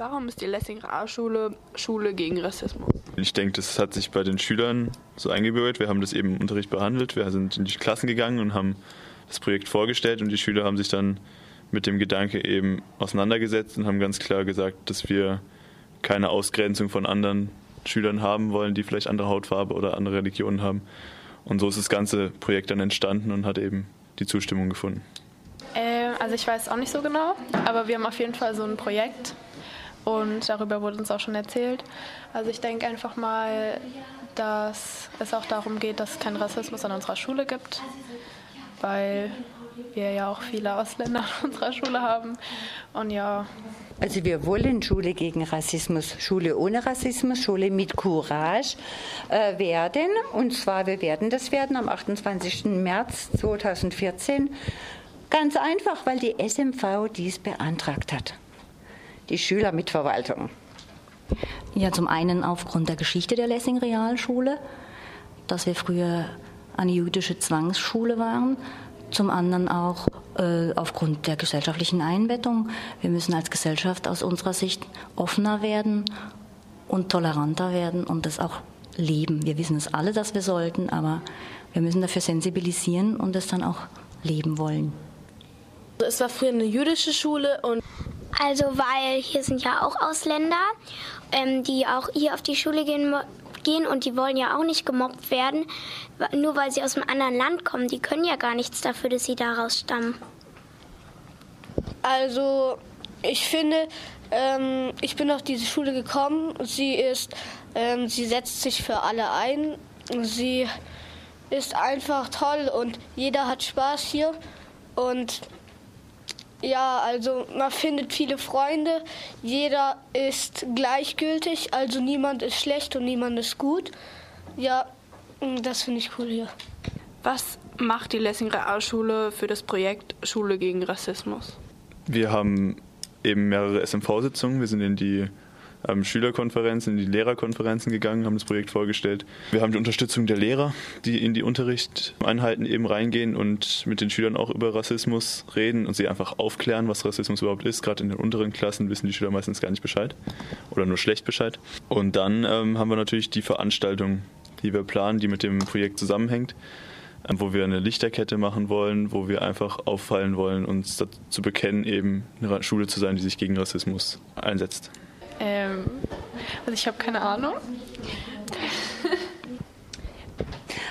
Warum ist die Lessing Realschule Schule gegen Rassismus? Ich denke, das hat sich bei den Schülern so eingebürgert. Wir haben das eben im Unterricht behandelt. Wir sind in die Klassen gegangen und haben das Projekt vorgestellt und die Schüler haben sich dann mit dem Gedanke eben auseinandergesetzt und haben ganz klar gesagt, dass wir keine Ausgrenzung von anderen Schülern haben wollen, die vielleicht andere Hautfarbe oder andere Religionen haben. Und so ist das ganze Projekt dann entstanden und hat eben die Zustimmung gefunden. Äh, also ich weiß auch nicht so genau, aber wir haben auf jeden Fall so ein Projekt und darüber wurde uns auch schon erzählt. Also ich denke einfach mal, dass es auch darum geht, dass es keinen Rassismus an unserer Schule gibt, weil wir ja auch viele Ausländer an unserer Schule haben. Und ja. Also wir wollen Schule gegen Rassismus, Schule ohne Rassismus, Schule mit Courage äh, werden. Und zwar, wir werden das werden am 28. März 2014. Ganz einfach, weil die SMV dies beantragt hat die Schülermitverwaltung? Ja, zum einen aufgrund der Geschichte der Lessing Realschule, dass wir früher eine jüdische Zwangsschule waren. Zum anderen auch äh, aufgrund der gesellschaftlichen Einbettung. Wir müssen als Gesellschaft aus unserer Sicht offener werden und toleranter werden und das auch leben. Wir wissen es alle, dass wir sollten, aber wir müssen dafür sensibilisieren und es dann auch leben wollen. Es war früher eine jüdische Schule und also weil hier sind ja auch Ausländer, ähm, die auch hier auf die Schule gehen, gehen und die wollen ja auch nicht gemobbt werden, nur weil sie aus einem anderen Land kommen. Die können ja gar nichts dafür, dass sie daraus stammen. Also ich finde, ähm, ich bin auf diese Schule gekommen. Sie ist, ähm, sie setzt sich für alle ein. Sie ist einfach toll und jeder hat Spaß hier und ja, also man findet viele Freunde, jeder ist gleichgültig, also niemand ist schlecht und niemand ist gut. Ja, das finde ich cool hier. Was macht die Lessing Realschule für das Projekt Schule gegen Rassismus? Wir haben eben mehrere SMV-Sitzungen. Wir sind in die ähm, Schülerkonferenzen, in die Lehrerkonferenzen gegangen, haben das Projekt vorgestellt. Wir haben die Unterstützung der Lehrer, die in die Unterrichtseinheiten eben reingehen und mit den Schülern auch über Rassismus reden und sie einfach aufklären, was Rassismus überhaupt ist. Gerade in den unteren Klassen wissen die Schüler meistens gar nicht Bescheid oder nur schlecht Bescheid. Und dann ähm, haben wir natürlich die Veranstaltung, die wir planen, die mit dem Projekt zusammenhängt ähm, wo wir eine Lichterkette machen wollen, wo wir einfach auffallen wollen, uns dazu bekennen, eben eine Schule zu sein, die sich gegen Rassismus einsetzt. Ähm, also ich habe keine Ahnung.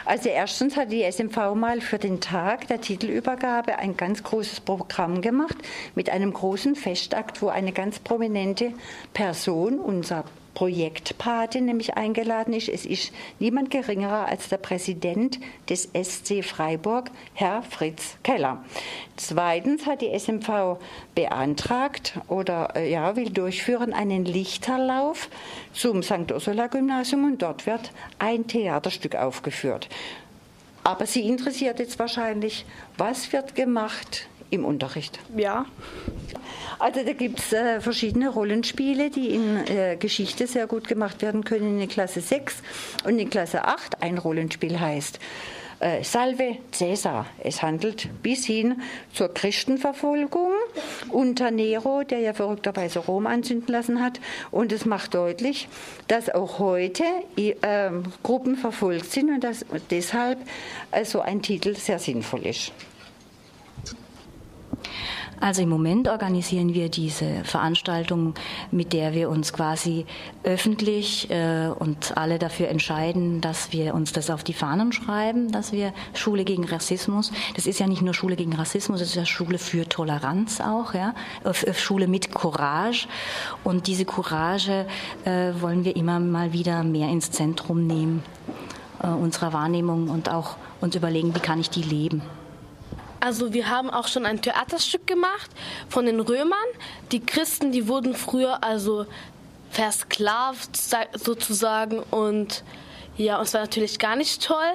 Also erstens hat die SMV mal für den Tag der Titelübergabe ein ganz großes Programm gemacht mit einem großen Festakt, wo eine ganz prominente Person, unser Projektpate nämlich eingeladen ist. Es ist niemand geringerer als der Präsident des SC Freiburg, Herr Fritz Keller. Zweitens hat die SMV beantragt oder äh, ja, will durchführen einen Lichterlauf zum St. Ursula Gymnasium und dort wird ein Theaterstück aufgeführt. Aber Sie interessiert jetzt wahrscheinlich, was wird gemacht im Unterricht? Ja. Also da gibt es äh, verschiedene Rollenspiele, die in äh, Geschichte sehr gut gemacht werden können in Klasse 6 und in Klasse 8. Ein Rollenspiel heißt äh, Salve Caesar. Es handelt bis hin zur Christenverfolgung unter Nero, der ja verrückterweise Rom anzünden lassen hat. Und es macht deutlich, dass auch heute äh, Gruppen verfolgt sind und dass deshalb äh, so ein Titel sehr sinnvoll ist. Also im Moment organisieren wir diese Veranstaltung, mit der wir uns quasi öffentlich äh, und alle dafür entscheiden, dass wir uns das auf die Fahnen schreiben, dass wir Schule gegen Rassismus, das ist ja nicht nur Schule gegen Rassismus, es ist ja Schule für Toleranz auch, ja, Schule mit Courage. Und diese Courage äh, wollen wir immer mal wieder mehr ins Zentrum nehmen äh, unserer Wahrnehmung und auch uns überlegen, wie kann ich die leben. Also wir haben auch schon ein Theaterstück gemacht von den Römern. Die Christen, die wurden früher also versklavt sozusagen und ja, uns war natürlich gar nicht toll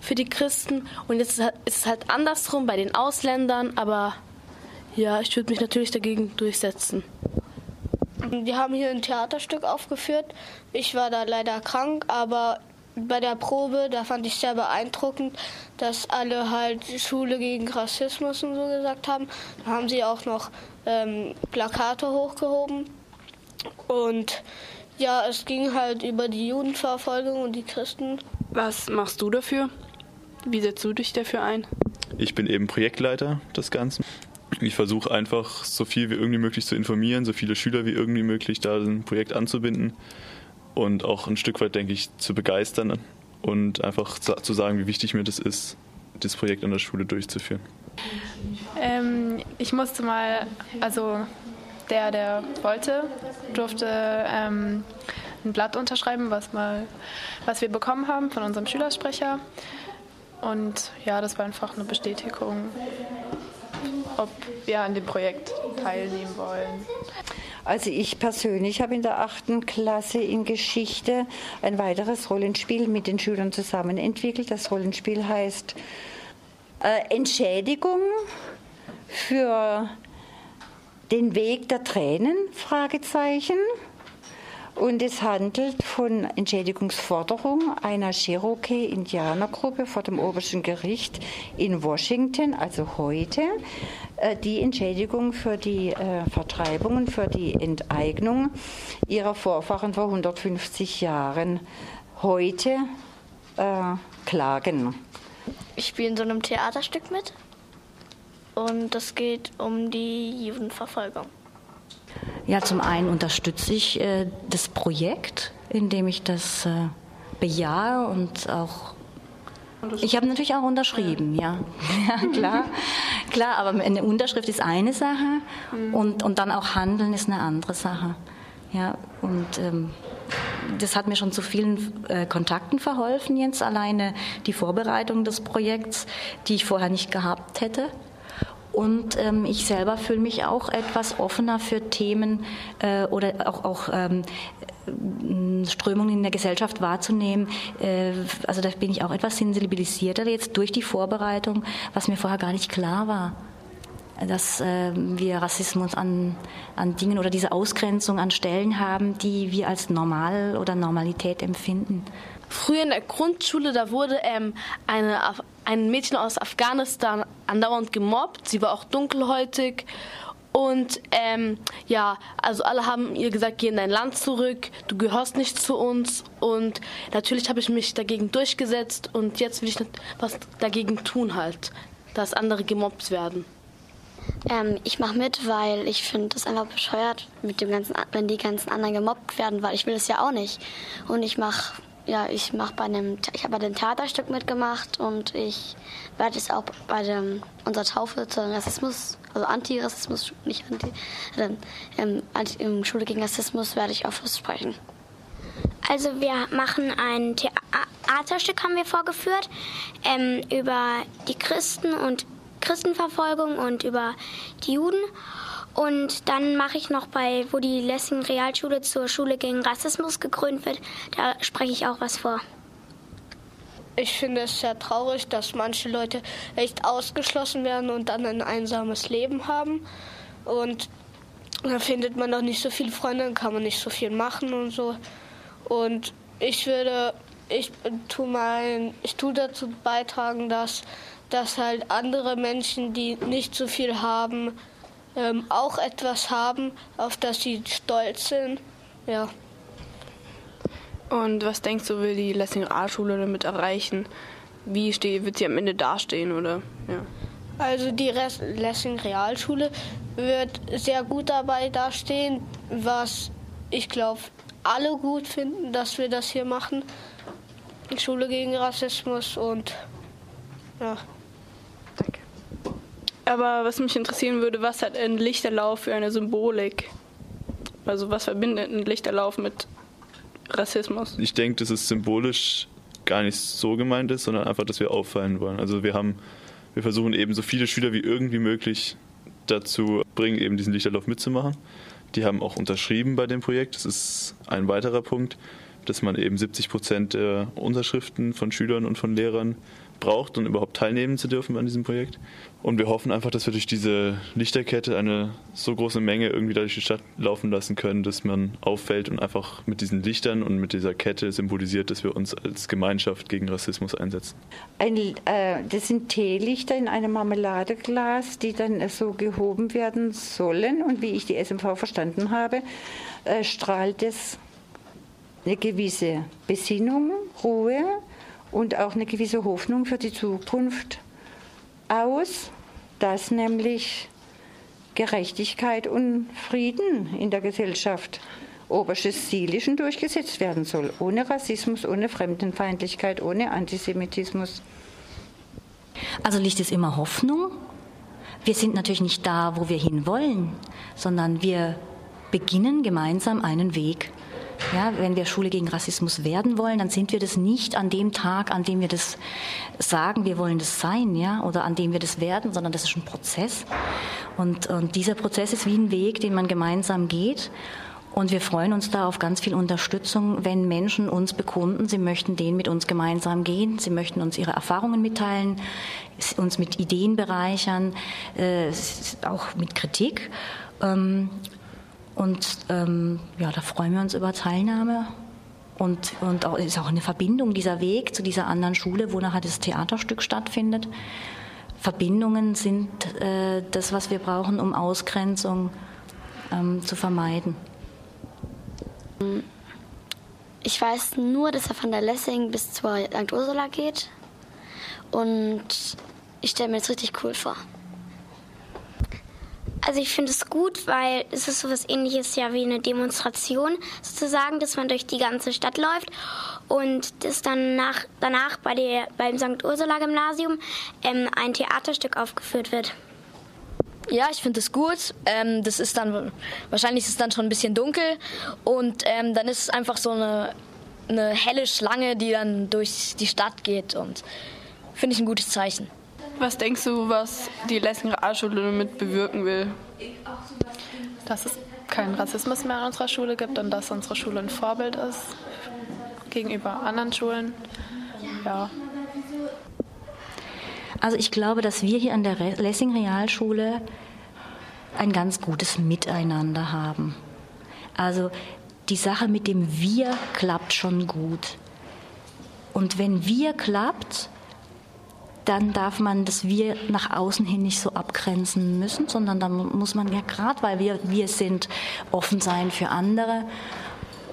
für die Christen und jetzt ist es halt andersrum bei den Ausländern, aber ja, ich würde mich natürlich dagegen durchsetzen. Wir haben hier ein Theaterstück aufgeführt. Ich war da leider krank, aber bei der Probe, da fand ich sehr beeindruckend, dass alle halt Schule gegen Rassismus und so gesagt haben. Da haben sie auch noch ähm, Plakate hochgehoben. Und ja, es ging halt über die Judenverfolgung und die Christen. Was machst du dafür? Wie setzt du dich dafür ein? Ich bin eben Projektleiter des Ganzen. Ich versuche einfach so viel wie irgendwie möglich zu informieren, so viele Schüler wie irgendwie möglich da ein Projekt anzubinden und auch ein Stück weit, denke ich, zu begeistern und einfach zu sagen, wie wichtig mir das ist, das Projekt an der Schule durchzuführen. Ähm, ich musste mal, also der, der wollte, durfte ähm, ein Blatt unterschreiben, was, mal, was wir bekommen haben von unserem Schülersprecher. Und ja, das war einfach eine Bestätigung, ob wir an dem Projekt teilnehmen wollen. Also ich persönlich habe in der achten Klasse in Geschichte ein weiteres Rollenspiel mit den Schülern zusammen entwickelt. Das Rollenspiel heißt äh, Entschädigung für den Weg der Tränen? Fragezeichen. Und es handelt von Entschädigungsforderung einer Cherokee-Indianergruppe vor dem obersten Gericht in Washington, also heute, äh, die Entschädigung für die äh, Vertreibungen, für die Enteignung ihrer Vorfahren vor 150 Jahren heute äh, klagen. Ich spiele in so einem Theaterstück mit und es geht um die Judenverfolgung. Ja, zum einen unterstütze ich äh, das Projekt, indem ich das äh, bejahe und auch. Ich habe natürlich auch unterschrieben, ja. Ja, klar. klar, aber eine Unterschrift ist eine Sache mhm. und, und dann auch Handeln ist eine andere Sache. Ja, und ähm, das hat mir schon zu vielen äh, Kontakten verholfen, jetzt alleine die Vorbereitung des Projekts, die ich vorher nicht gehabt hätte. Und ähm, ich selber fühle mich auch etwas offener für Themen äh, oder auch, auch ähm, Strömungen in der Gesellschaft wahrzunehmen. Äh, also da bin ich auch etwas sensibilisierter jetzt durch die Vorbereitung, was mir vorher gar nicht klar war dass äh, wir Rassismus an, an Dingen oder diese Ausgrenzung an Stellen haben, die wir als normal oder Normalität empfinden. Früher in der Grundschule, da wurde ähm, eine, ein Mädchen aus Afghanistan andauernd gemobbt. Sie war auch dunkelhäutig. Und ähm, ja, also alle haben ihr gesagt, geh in dein Land zurück, du gehörst nicht zu uns. Und natürlich habe ich mich dagegen durchgesetzt und jetzt will ich was dagegen tun halt, dass andere gemobbt werden. Ähm, ich mache mit, weil ich finde das einfach bescheuert, mit dem ganzen, wenn die ganzen anderen gemobbt werden, weil ich will es ja auch nicht. Und ich mache ja, ich mache bei einem, ich habe bei dem Theaterstück mitgemacht und ich werde es auch bei dem, unserer Taufe zu Rassismus, also Antirassismus, nicht Anti, ähm, im Schule gegen Rassismus werde ich auch sprechen. Also wir machen ein Theaterstück, haben wir vorgeführt, ähm, über die Christen und Christenverfolgung und über die Juden. Und dann mache ich noch bei, wo die Lessing Realschule zur Schule gegen Rassismus gegründet wird, da spreche ich auch was vor. Ich finde es sehr traurig, dass manche Leute echt ausgeschlossen werden und dann ein einsames Leben haben. Und da findet man auch nicht so viele Freunde, dann kann man nicht so viel machen und so. Und ich würde, ich tue mein, ich tue dazu beitragen, dass, dass halt andere Menschen, die nicht so viel haben, ähm, auch etwas haben, auf das sie stolz sind. Ja. Und was denkst du, will die Lessing A-Schule damit erreichen? Wie steht, wird sie am Ende dastehen oder? Ja. Also die Lessing Realschule wird sehr gut dabei dastehen, was ich glaube alle gut finden, dass wir das hier machen. Schule gegen Rassismus und ja. Aber was mich interessieren würde, was hat ein Lichterlauf für eine Symbolik? Also was verbindet ein Lichterlauf mit Rassismus? Ich denke, dass es symbolisch gar nicht so gemeint ist, sondern einfach, dass wir auffallen wollen. Also wir haben, wir versuchen eben so viele Schüler wie irgendwie möglich dazu bringen, eben diesen Lichterlauf mitzumachen. Die haben auch unterschrieben bei dem Projekt. Das ist ein weiterer Punkt, dass man eben 70 Prozent der Unterschriften von Schülern und von Lehrern braucht, um überhaupt teilnehmen zu dürfen an diesem Projekt. Und wir hoffen einfach, dass wir durch diese Lichterkette eine so große Menge irgendwie durch die Stadt laufen lassen können, dass man auffällt und einfach mit diesen Lichtern und mit dieser Kette symbolisiert, dass wir uns als Gemeinschaft gegen Rassismus einsetzen. Ein, äh, das sind Teelichter in einem Marmeladeglas, die dann so gehoben werden sollen. Und wie ich die SMV verstanden habe, äh, strahlt es eine gewisse Besinnung, Ruhe und auch eine gewisse Hoffnung für die Zukunft aus, dass nämlich Gerechtigkeit und Frieden in der Gesellschaft oberstes und durchgesetzt werden soll. Ohne Rassismus, ohne Fremdenfeindlichkeit, ohne Antisemitismus. Also Licht ist immer Hoffnung. Wir sind natürlich nicht da, wo wir hinwollen, sondern wir beginnen gemeinsam einen Weg. Ja, wenn wir Schule gegen Rassismus werden wollen, dann sind wir das nicht an dem Tag, an dem wir das sagen, wir wollen das sein, ja, oder an dem wir das werden, sondern das ist ein Prozess. Und, und dieser Prozess ist wie ein Weg, den man gemeinsam geht. Und wir freuen uns da auf ganz viel Unterstützung, wenn Menschen uns bekunden, sie möchten den mit uns gemeinsam gehen, sie möchten uns ihre Erfahrungen mitteilen, uns mit Ideen bereichern, äh, auch mit Kritik. Ähm, und ähm, ja, da freuen wir uns über Teilnahme. Und, und auch, ist auch eine Verbindung, dieser Weg zu dieser anderen Schule, wo nachher das Theaterstück stattfindet. Verbindungen sind äh, das, was wir brauchen, um Ausgrenzung ähm, zu vermeiden. Ich weiß nur, dass er von der Lessing bis zur St. Ursula geht. Und ich stelle mir das richtig cool vor. Also ich finde es gut, weil es ist so etwas ähnliches ja wie eine Demonstration sozusagen, dass man durch die ganze Stadt läuft und dass dann nach, danach bei der, beim St. Ursula Gymnasium ähm, ein Theaterstück aufgeführt wird. Ja, ich finde es gut. Ähm, das ist dann wahrscheinlich ist es dann schon ein bisschen dunkel und ähm, dann ist es einfach so eine, eine helle Schlange, die dann durch die Stadt geht und finde ich ein gutes Zeichen. Was denkst du, was die Lessing Realschule damit bewirken will? Dass es keinen Rassismus mehr an unserer Schule gibt und dass unsere Schule ein Vorbild ist gegenüber anderen Schulen. Ja. Also ich glaube, dass wir hier an der Lessing Realschule ein ganz gutes Miteinander haben. Also die Sache mit dem Wir klappt schon gut. Und wenn Wir klappt, dann darf man das Wir nach außen hin nicht so abgrenzen müssen, sondern dann muss man ja gerade, weil wir wir sind, offen sein für andere.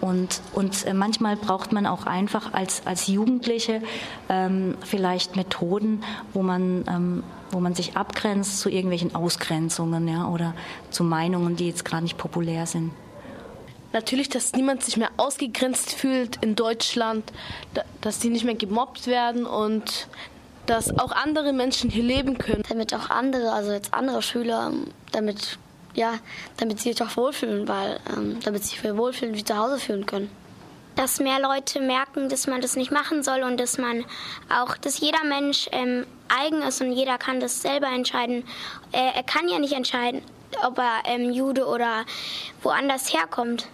Und, und äh, manchmal braucht man auch einfach als, als Jugendliche ähm, vielleicht Methoden, wo man, ähm, wo man sich abgrenzt zu irgendwelchen Ausgrenzungen ja, oder zu Meinungen, die jetzt gerade nicht populär sind. Natürlich, dass niemand sich mehr ausgegrenzt fühlt in Deutschland, dass die nicht mehr gemobbt werden und dass auch andere Menschen hier leben können. Damit auch andere, also jetzt andere Schüler, damit, ja, damit sie sich auch wohlfühlen, weil, ähm, damit sie sich wohlfühlen, wie zu Hause fühlen können. Dass mehr Leute merken, dass man das nicht machen soll und dass man auch, dass jeder Mensch ähm, eigen ist und jeder kann das selber entscheiden. Äh, er kann ja nicht entscheiden, ob er ähm, Jude oder woanders herkommt.